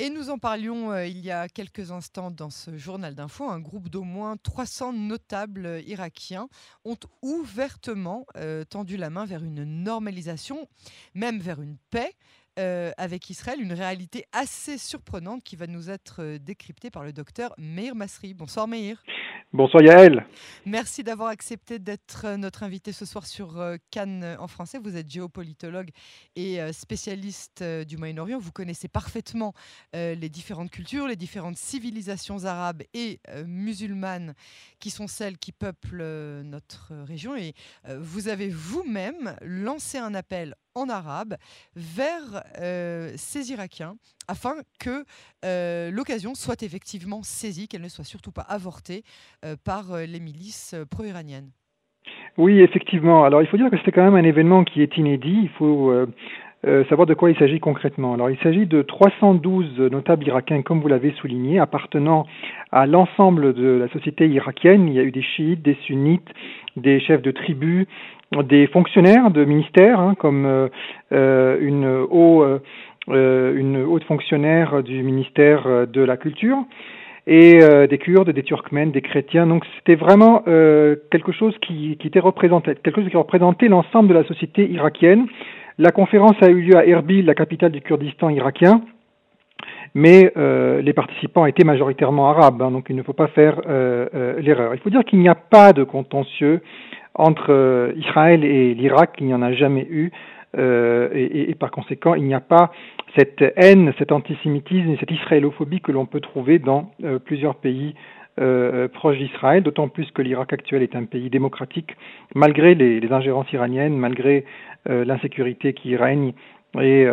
Et nous en parlions euh, il y a quelques instants dans ce journal d'info. Un groupe d'au moins 300 notables irakiens ont ouvertement euh, tendu la main vers une normalisation, même vers une paix. Euh, avec Israël, une réalité assez surprenante qui va nous être décryptée par le docteur Meir Masri. Bonsoir Meir. Bonsoir Yaël. Merci d'avoir accepté d'être euh, notre invité ce soir sur euh, Cannes euh, en français. Vous êtes géopolitologue et spécialiste du Moyen-Orient. Vous connaissez parfaitement les différentes cultures, les différentes civilisations arabes et musulmanes qui sont celles qui peuplent notre région. Et vous avez vous-même lancé un appel en arabe vers euh, ces Irakiens afin que euh, l'occasion soit effectivement saisie, qu'elle ne soit surtout pas avortée euh, par les milices pro-iraniennes. Oui, effectivement. Alors il faut dire que c'est quand même un événement qui est inédit. Il faut savoir de quoi il s'agit concrètement. Alors il s'agit de 312 notables irakiens, comme vous l'avez souligné, appartenant à l'ensemble de la société irakienne. Il y a eu des chiites, des sunnites, des chefs de tribus, des fonctionnaires de ministères, hein, comme euh, euh, une, haut, euh, une haute fonctionnaire du ministère de la Culture, et des Kurdes, des Turkmènes, des chrétiens. Donc c'était vraiment quelque chose qui, qui, était représenté, quelque chose qui représentait l'ensemble de la société irakienne. La conférence a eu lieu à Erbil, la capitale du Kurdistan irakien, mais les participants étaient majoritairement arabes, hein, donc il ne faut pas faire l'erreur. Il faut dire qu'il n'y a pas de contentieux entre euh, Israël et l'Irak, il n'y en a jamais eu, euh, et, par conséquent, il n'y a pas cette haine, cet antisémitisme et cette israélophobie que l'on peut trouver dans euh, plusieurs pays proches d'Israël, d'autant plus que l'Irak actuel est un pays démocratique, malgré les, ingérences iraniennes, malgré l'insécurité qui règne et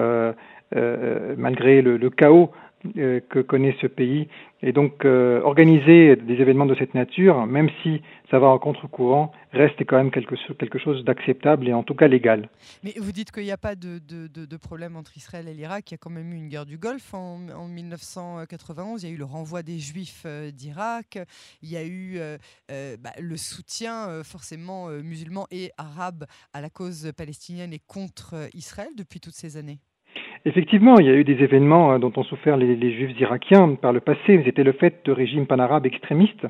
malgré le chaos euh, que connaît ce pays. Et donc, euh, organiser des événements de cette nature, même si ça va en contre-courant, reste quand même quelque, chose d'acceptable et en tout cas légal. Mais vous dites qu'il n'y a pas de, problème entre Israël et l'Irak. Il y a quand même eu une guerre du Golfe en, 1991. Il y a eu le renvoi des Juifs euh, d'Irak. Il y a eu bah, le soutien forcément musulman et arabe à la cause palestinienne et contre Israël depuis toutes ces années. Effectivement, il y a eu des événements euh, dont ont souffert les, juifs irakiens par le passé. C'était le fait de régimes panarabes extrémistes,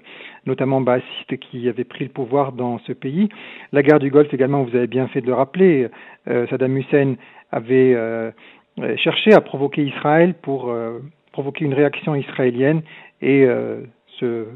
notamment baasistes, qui avaient pris le pouvoir dans ce pays. La guerre du Golfe également, vous avez bien fait de le rappeler. Euh, Saddam Hussein avait euh, cherché à provoquer Israël pour provoquer une réaction israélienne et se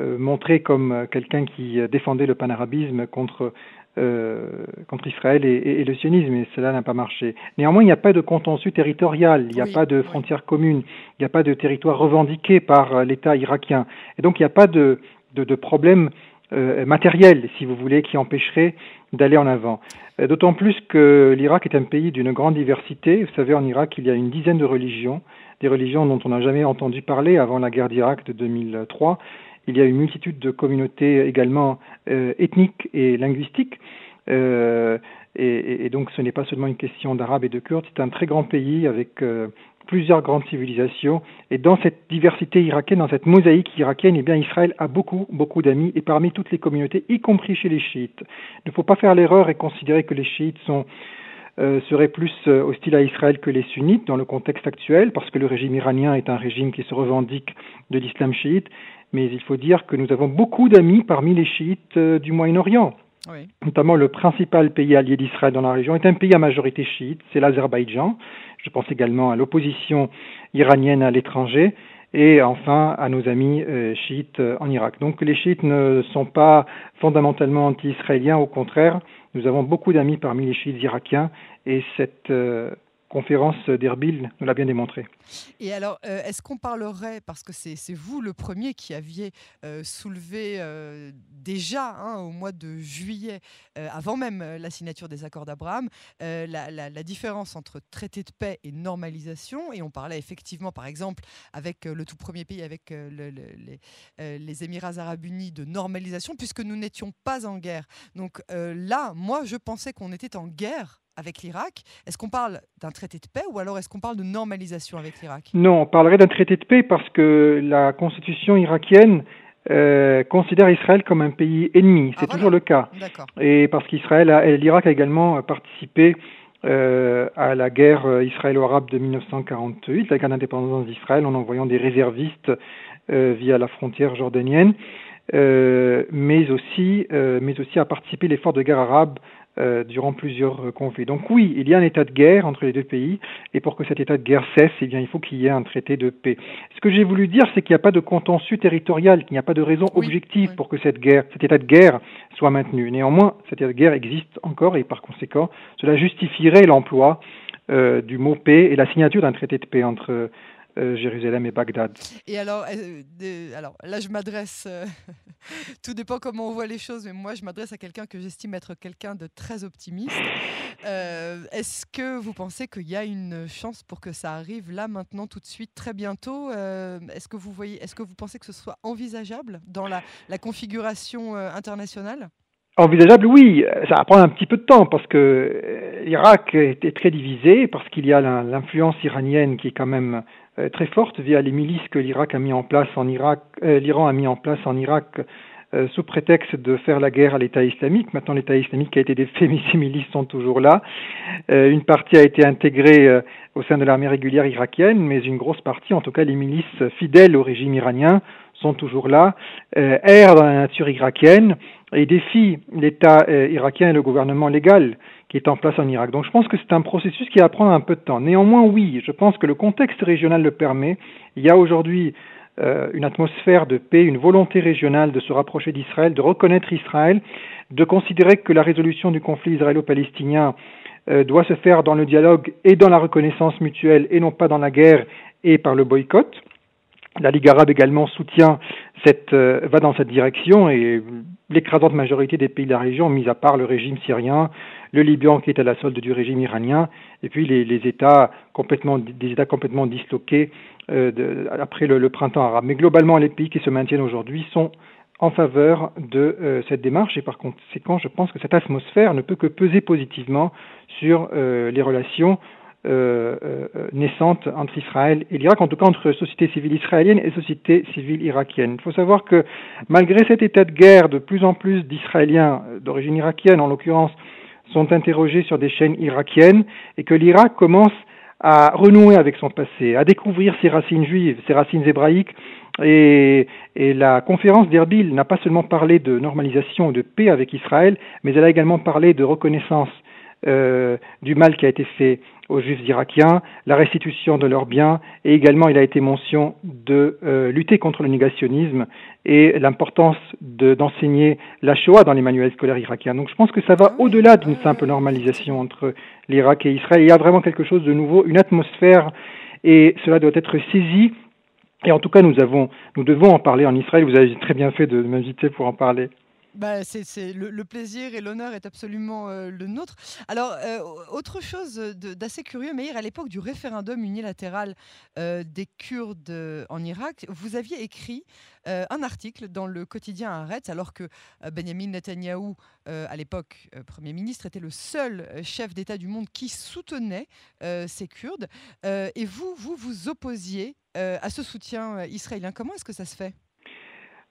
montrer comme quelqu'un qui défendait le panarabisme contre euh, contre Israël et, le sionisme, et cela n'a pas marché. Néanmoins, il n'y a pas de contentieux territorial, il n'y a pas de frontières communes, il n'y a pas de territoire revendiqué par euh, l'État irakien, et donc il n'y a pas de, de, de problème euh, matériel, si vous voulez, qui empêcherait d'aller en avant. D'autant plus que l'Irak est un pays d'une grande diversité. Vous savez, en Irak, il y a une dizaine de religions, des religions dont on n'a jamais entendu parler avant la guerre d'Irak de 2003. Il y a une multitude de communautés également euh, ethniques et linguistiques. Euh, et, donc ce n'est pas seulement une question d'Arabes et de Kurdes, c'est un très grand pays avec euh, plusieurs grandes civilisations. Et dans cette diversité irakienne, dans cette mosaïque irakienne, eh bien Israël a beaucoup, beaucoup d'amis, et parmi toutes les communautés, y compris chez les chiites. Il ne faut pas faire l'erreur et considérer que les chiites seraient plus hostiles à Israël que les sunnites dans le contexte actuel, parce que le régime iranien est un régime qui se revendique de l'islam chiite, mais il faut dire que nous avons beaucoup d'amis parmi les chiites euh, du Moyen-Orient. Notamment le principal pays allié d'Israël dans la région est un pays à majorité chiite, c'est l'Azerbaïdjan. Je pense également à l'opposition iranienne à l'étranger et enfin à nos amis euh, chiites euh, en Irak. Donc les chiites ne sont pas fondamentalement anti-israéliens, au contraire, nous avons beaucoup d'amis parmi les chiites irakiens et cette conférence d'Erbil nous l'a bien démontré. Et alors, euh, est-ce qu'on parlerait, parce que c'est vous le premier qui aviez euh, soulevé euh, déjà hein, au mois de juillet, avant même la signature des accords d'Abraham, la, différence entre traité de paix et normalisation, et on parlait effectivement, par exemple, avec le tout premier pays, avec les, les, Émirats arabes unis, de normalisation, puisque nous n'étions pas en guerre. Donc là, moi, je pensais qu'on était en guerre avec l'Irak. Est-ce qu'on parle d'un traité de paix ou alors est-ce qu'on parle de normalisation avec l'Irak? Non, on parlerait d'un traité de paix parce que la constitution irakienne euh, considère Israël comme un pays ennemi. C'est ah, toujours le cas. Et parce qu'Israël, l'Irak a également participé à la guerre israélo-arabe de 1948, la guerre d'indépendance d'Israël, en envoyant des réservistes via la frontière jordanienne, mais aussi mais aussi à participer à l'effort de guerre arabe euh, durant plusieurs euh, conflits. Donc oui, il y a un état de guerre entre les deux pays, et pour que cet état de guerre cesse, eh bien, il faut qu'il y ait un traité de paix. Ce que j'ai voulu dire, c'est qu'il n'y a pas de contentieux territorial, qu'il n'y a pas de raison objective pour que cette guerre, cet état de guerre soit maintenu. Néanmoins, cet état de guerre existe encore, et par conséquent, cela justifierait l'emploi euh, du mot paix et la signature d'un traité de paix entre euh, Jérusalem et Bagdad. Et alors, euh, alors là, je m'adresse, euh, tout dépend comment on voit les choses, mais moi, je m'adresse à quelqu'un que j'estime être quelqu'un de très optimiste. Est-ce que vous pensez qu'il y a une chance pour que ça arrive là, maintenant, tout de suite, très bientôt Est-ce que vous voyez, est-ce que vous pensez que ce soit envisageable dans la, la configuration internationale? Envisageable, oui. Ça va prendre un petit peu de temps parce que l'Irak était très divisé, parce qu'il y a l'influence iranienne qui est quand même très forte via les milices que l'Irak a mis en place en Irak, euh, l'Iran a mis en place en Irak euh, sous prétexte de faire la guerre à l'État islamique. Maintenant, l'État islamique a été défait, mais ces milices sont toujours là. une partie a été intégrée au sein de l'armée régulière irakienne, mais une grosse partie, en tout cas les milices fidèles au régime iranien, sont toujours là, errent dans la nature irakienne et défient l'État irakien et le gouvernement légal qui est en place en Irak. Donc je pense que c'est un processus qui va prendre un peu de temps. Néanmoins, oui, je pense que le contexte régional le permet. Il y a aujourd'hui euh, une atmosphère de paix, une volonté régionale de se rapprocher d'Israël, de reconnaître Israël, de considérer que la résolution du conflit israélo-palestinien euh, doit se faire dans le dialogue et dans la reconnaissance mutuelle et non pas dans la guerre et par le boycott. La Ligue arabe également soutient euh, va dans cette direction et l'écrasante majorité des pays de la région, mis à part le régime syrien, le Liban qui est à la solde du régime iranien, et puis les, États complètement, des États complètement disloqués euh, après le, printemps arabe. Mais globalement, les pays qui se maintiennent aujourd'hui sont en faveur de euh, cette démarche et par conséquent, je pense que cette atmosphère ne peut que peser positivement sur les relations naissante entre Israël et l'Irak, en tout cas entre société civile israélienne et société civile irakienne. Il faut savoir que malgré cet état de guerre, de plus en plus d'Israéliens d'origine irakienne, en l'occurrence, sont interrogés sur des chaînes irakiennes et que l'Irak commence à renouer avec son passé, à découvrir ses racines juives, ses racines hébraïques. Et, et la conférence d'Erbil n'a pas seulement parlé de normalisation et de paix avec Israël, mais elle a également parlé de reconnaissance euh, du mal qui a été fait aux Juifs irakiens, la restitution de leurs biens, et également il a été mention de euh, lutter contre le négationnisme et l'importance d'enseigner la Shoah dans les manuels scolaires irakiens. Donc je pense que ça va au-delà d'une simple normalisation entre l'Irak et Israël. Il y a vraiment quelque chose de nouveau, une atmosphère, et cela doit être saisi. Et en tout cas, nous avons, nous devons en parler en Israël. Vous avez très bien fait de m'inviter pour en parler. Bah, c'est le, plaisir et l'honneur est absolument euh, le nôtre. Alors, euh, autre chose d'assez curieux, Meir, à l'époque du référendum unilatéral euh, des Kurdes en Irak, vous aviez écrit un article dans le quotidien Haaretz, alors que Benjamin Netanyahou, à l'époque Premier ministre, était le seul chef d'État du monde qui soutenait ces Kurdes. et vous, vous vous opposiez à ce soutien israélien. Comment est-ce que ça se fait?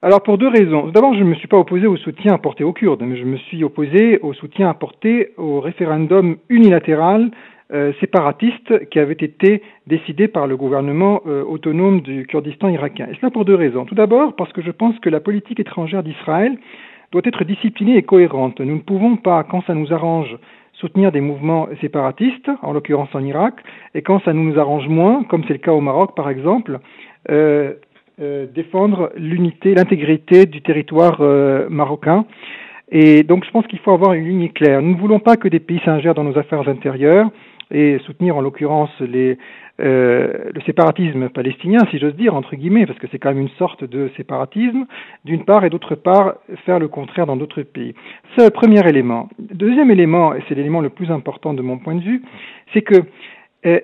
Alors pour deux raisons. D'abord, je ne me suis pas opposé au soutien apporté aux Kurdes, mais je me suis opposé au soutien apporté au référendum unilatéral euh, séparatiste qui avait été décidé par le gouvernement euh, autonome du Kurdistan irakien. Et cela pour deux raisons. Tout d'abord, parce que je pense que la politique étrangère d'Israël doit être disciplinée et cohérente. Nous ne pouvons pas, quand ça nous arrange, soutenir des mouvements séparatistes, en l'occurrence en Irak, et quand ça nous arrange moins, comme c'est le cas au Maroc par exemple, euh, euh, défendre l'unité, l'intégrité du territoire euh, marocain. Et donc je pense qu'il faut avoir une ligne claire. Nous ne voulons pas que des pays s'ingèrent dans nos affaires intérieures et soutenir en l'occurrence euh, le séparatisme palestinien, si j'ose dire, entre guillemets, parce que c'est quand même une sorte de séparatisme, d'une part, et d'autre part, faire le contraire dans d'autres pays. C'est le premier élément. Deuxième élément, et c'est l'élément le plus important de mon point de vue, c'est que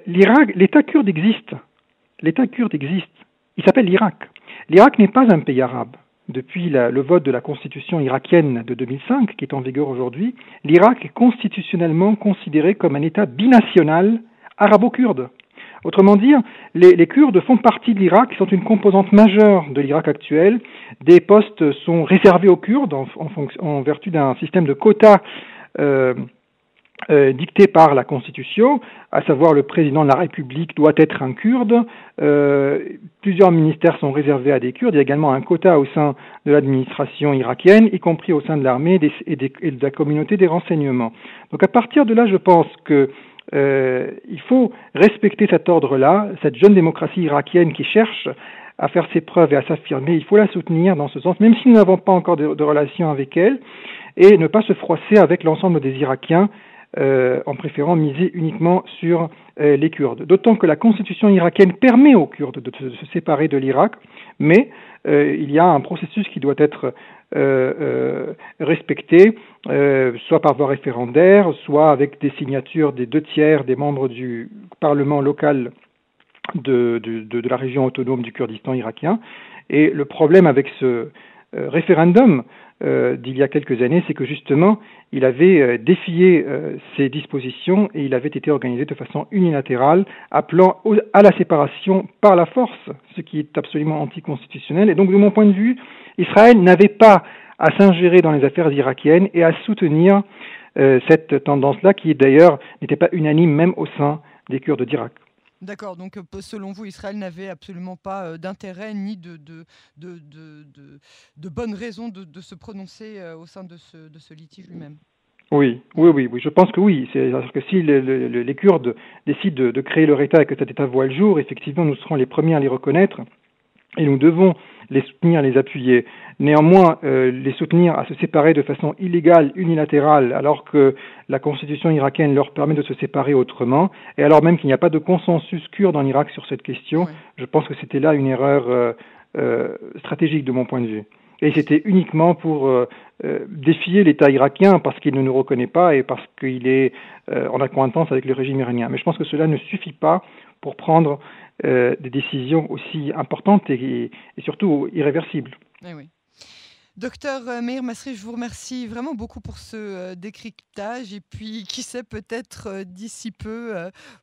l'Irak, l'État kurde existe. L'État kurde existe. Il s'appelle l'Irak. L'Irak n'est pas un pays arabe. Depuis le vote de la constitution irakienne de 2005, qui est en vigueur aujourd'hui, l'Irak est constitutionnellement considéré comme un État binational arabo-kurde. Autrement dit, les, Kurdes font partie de l'Irak, ils sont une composante majeure de l'Irak actuel. Des postes sont réservés aux Kurdes en, vertu d'un système de quotas euh, euh, dicté par la Constitution, à savoir le président de la République doit être un Kurde. Euh, plusieurs ministères sont réservés à des Kurdes. Il y a également un quota au sein de l'administration irakienne, y compris au sein de l'armée et, de la communauté des renseignements. Donc à partir de là, je pense que euh, il faut respecter cet ordre-là, cette jeune démocratie irakienne qui cherche à faire ses preuves et à s'affirmer. Il faut la soutenir dans ce sens, même si nous n'avons pas encore de relations avec elle, et ne pas se froisser avec l'ensemble des Irakiens euh, en préférant miser uniquement sur euh, les Kurdes. D'autant que la constitution irakienne permet aux Kurdes de, se séparer de l'Irak, mais euh, il y a un processus qui doit être respecté, soit par voie référendaire, soit avec des signatures des deux tiers des membres du Parlement local de, la région autonome du Kurdistan irakien. Et le problème avec ce référendum, d'il y a quelques années, c'est que justement, il avait euh, défié euh, ces dispositions et il avait été organisé de façon unilatérale, appelant à la séparation par la force, ce qui est absolument anticonstitutionnel. Et donc, de mon point de vue, Israël n'avait pas à s'ingérer dans les affaires irakiennes et à soutenir cette tendance-là, qui d'ailleurs n'était pas unanime même au sein des Kurdes d'Irak. D'accord, donc selon vous, Israël n'avait absolument pas d'intérêt ni de, de, de, de, bonnes raisons de, se prononcer au sein de ce, litige lui-même? Oui, oui, oui, oui, je pense que oui. C'est-à-dire que si les Kurdes décident de, créer leur État et que cet État voit le jour, effectivement, nous serons les premiers à les reconnaître et nous devons les soutenir, les appuyer. Néanmoins, euh, les soutenir à se séparer de façon illégale, unilatérale, alors que la constitution irakienne leur permet de se séparer autrement, et alors même qu'il n'y a pas de consensus kurde en Irak sur cette question, je pense que c'était là une erreur euh, euh, stratégique de mon point de vue. Et c'était uniquement pour défier l'État irakien parce qu'il ne nous reconnaît pas et parce qu'il est en accointance avec le régime iranien. Mais je pense que cela ne suffit pas pour prendre euh, des décisions aussi importantes et, surtout irréversibles. Eh oui. Docteur euh, Meir Masri, je vous remercie vraiment beaucoup pour ce euh, décryptage et puis qui sait peut-être d'ici peu,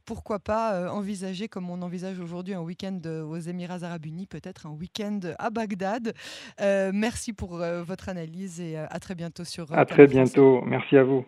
pourquoi pas envisager comme on envisage aujourd'hui un week-end aux Émirats arabes unis, peut-être un week-end à Bagdad. merci pour votre analyse et à très bientôt sur... À très bientôt, merci à vous.